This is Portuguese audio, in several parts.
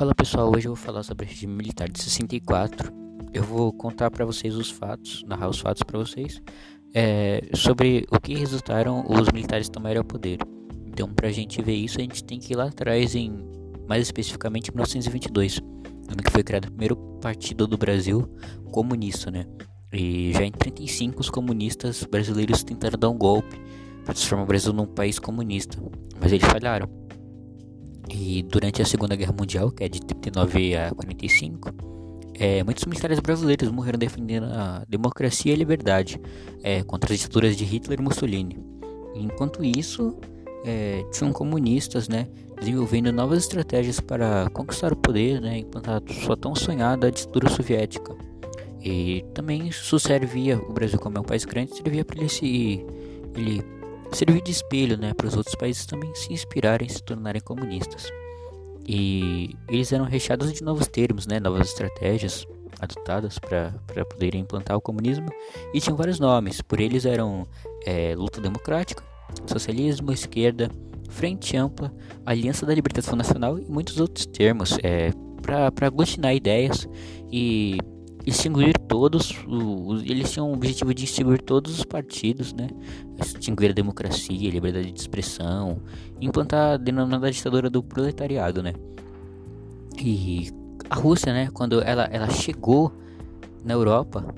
Fala pessoal, hoje eu vou falar sobre o regime militar de 64. Eu vou contar para vocês os fatos, narrar os fatos para vocês é, sobre o que resultaram os militares tomarem o poder. Então, para a gente ver isso, a gente tem que ir lá atrás, em mais especificamente 1922, ano que foi criado o primeiro partido do Brasil comunista, né? E já em 35 os comunistas brasileiros tentaram dar um golpe para transformar o Brasil num país comunista, mas eles falharam. E durante a Segunda Guerra Mundial, que é de 39 a 45, é, muitos militares brasileiros morreram defendendo a democracia e a liberdade é, contra as ditaduras de Hitler e Mussolini. Enquanto isso, é, tinham comunistas né, desenvolvendo novas estratégias para conquistar o poder né, implantar sua tão sonhada ditadura soviética. E também isso servia, o Brasil como é um país grande, servia para ele se ele servir de espelho né, para os outros países também se inspirarem e se tornarem comunistas. E eles eram recheados de novos termos, né, novas estratégias adotadas para poderem implantar o comunismo e tinham vários nomes. Por eles eram é, luta democrática, socialismo, esquerda, frente ampla, aliança da libertação nacional e muitos outros termos é, para aglutinar ideias e extinguir todos, os, eles tinham o objetivo de extinguir todos os partidos, né? Extinguir a democracia, a liberdade de expressão, implantar a denominada ditadura do proletariado, né? E a Rússia, né, quando ela, ela chegou na Europa,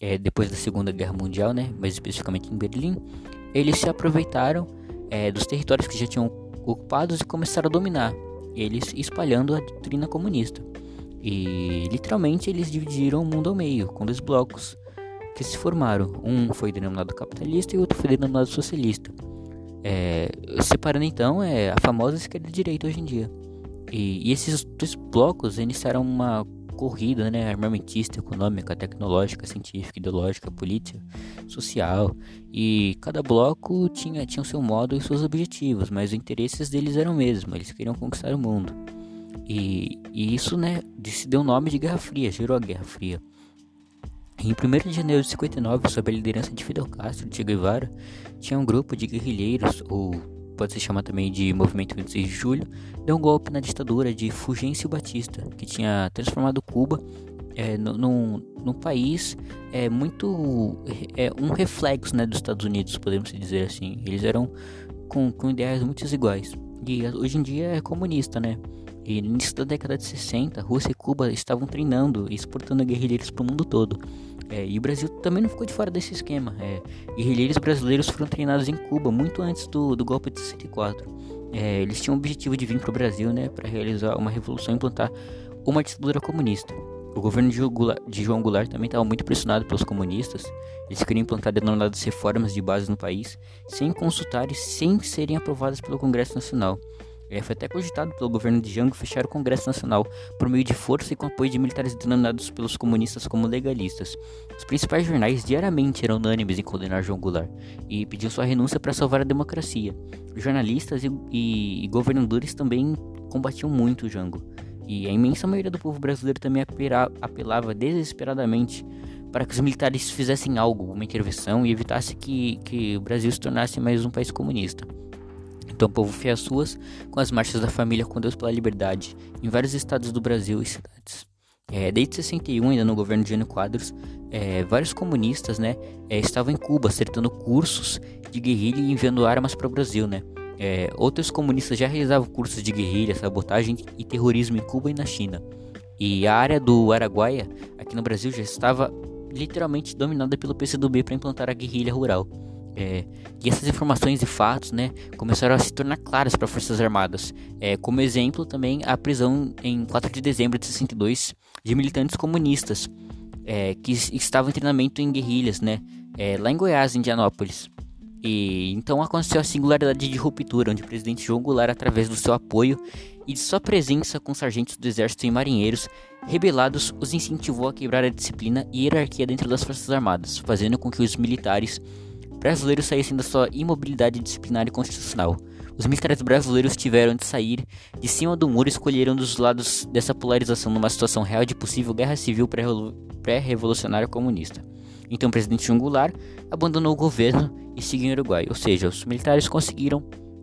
é, depois da Segunda Guerra Mundial, né, mais especificamente em Berlim, eles se aproveitaram é, dos territórios que já tinham ocupados e começaram a dominar, eles espalhando a doutrina comunista. E literalmente eles dividiram o mundo ao meio, com dois blocos que se formaram. Um foi denominado capitalista e outro foi denominado socialista. É, separando então é a famosa esquerda direita hoje em dia. E, e, esses dois blocos iniciaram uma corrida né, armamentista, econômica, tecnológica, científica, ideológica, política, social. E cada bloco tinha, tinha o seu modo e seus objetivos, mas os interesses deles eram o mesmo, eles queriam conquistar o mundo. E, e isso, né, se deu o nome de Guerra Fria, gerou a Guerra Fria. Em 1 de janeiro de 59, sob a liderança de Fidel Castro e Che Guevara, tinha um grupo de guerrilheiros, ou pode se chamar também de Movimento 26 de Julho, deu um golpe na ditadura de Fulgêncio Batista, que tinha transformado Cuba é, num, num país é, muito. É, um reflexo né, dos Estados Unidos, podemos dizer assim. Eles eram com, com ideais muito desiguais. E hoje em dia é comunista, né? E no início da década de 60, Rússia e Cuba estavam treinando e exportando guerrilheiros para o mundo todo. É, e o Brasil também não ficou de fora desse esquema. É, guerrilheiros brasileiros foram treinados em Cuba muito antes do, do golpe de 64. É, eles tinham o objetivo de vir para o Brasil né, para realizar uma revolução e implantar uma ditadura comunista. O governo de João Goulart, de João Goulart também estava muito pressionado pelos comunistas. Eles queriam implantar denominadas reformas de base no país, sem consultar e sem serem aprovadas pelo Congresso Nacional. É, foi até cogitado pelo governo de Jango fechar o Congresso Nacional por meio de força e com apoio de militares denominados pelos comunistas como legalistas. Os principais jornais diariamente eram unânimes em condenar João Goulart e pediam sua renúncia para salvar a democracia. Jornalistas e, e, e governadores também combatiam muito Jango. E a imensa maioria do povo brasileiro também apelava desesperadamente para que os militares fizessem algo, uma intervenção e evitasse que, que o Brasil se tornasse mais um país comunista. Então o povo fez as suas com as marchas da família com Deus pela liberdade em vários estados do Brasil e cidades. É, desde 61, ainda no governo de Jânio Quadros, é, vários comunistas né, é, estavam em Cuba acertando cursos de guerrilha e enviando armas para o Brasil. Né? É, outros comunistas já realizavam cursos de guerrilha, sabotagem e terrorismo em Cuba e na China. E a área do Araguaia, aqui no Brasil, já estava literalmente dominada pelo PCdoB para implantar a guerrilha rural. É, e essas informações e fatos né, começaram a se tornar claras para as Forças Armadas. É, como exemplo, também a prisão em 4 de dezembro de 62 de militantes comunistas é, que estavam em treinamento em guerrilhas né, é, lá em Goiás, Indianópolis. E então aconteceu a singularidade de ruptura, onde o presidente João Goulart, através do seu apoio e de sua presença com sargentos do exército e marinheiros rebelados, os incentivou a quebrar a disciplina e hierarquia dentro das Forças Armadas, fazendo com que os militares brasileiros saíssem da sua imobilidade disciplinar e constitucional. Os militares brasileiros tiveram de sair de cima do muro e escolheram dos lados dessa polarização numa situação real de possível guerra civil pré-revolucionária comunista. Então o presidente João Goulart abandonou o governo e seguiu o Uruguai, ou seja, os militares conseguiram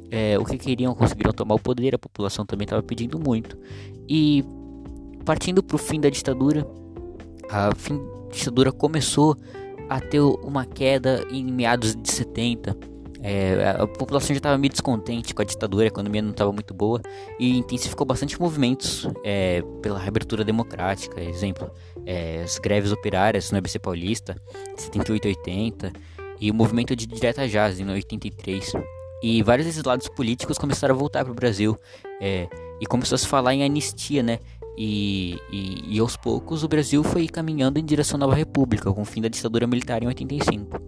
é, o que queriam, conseguiram tomar o poder, a população também estava pedindo muito. E partindo para o fim da ditadura, a fim ditadura começou a ter uma queda em meados de 70. É, a população já estava meio descontente com a ditadura, a economia não estava muito boa e intensificou bastante movimentos é, pela reabertura democrática. Exemplo, é, as greves operárias no ABC Paulista, 78 e 80, e o movimento de direta jazz em 83. E vários desses lados políticos começaram a voltar para o Brasil é, e começou a se falar em anistia, né? E, e, e, aos poucos o Brasil foi caminhando em direção à nova república, com o fim da ditadura militar em 85.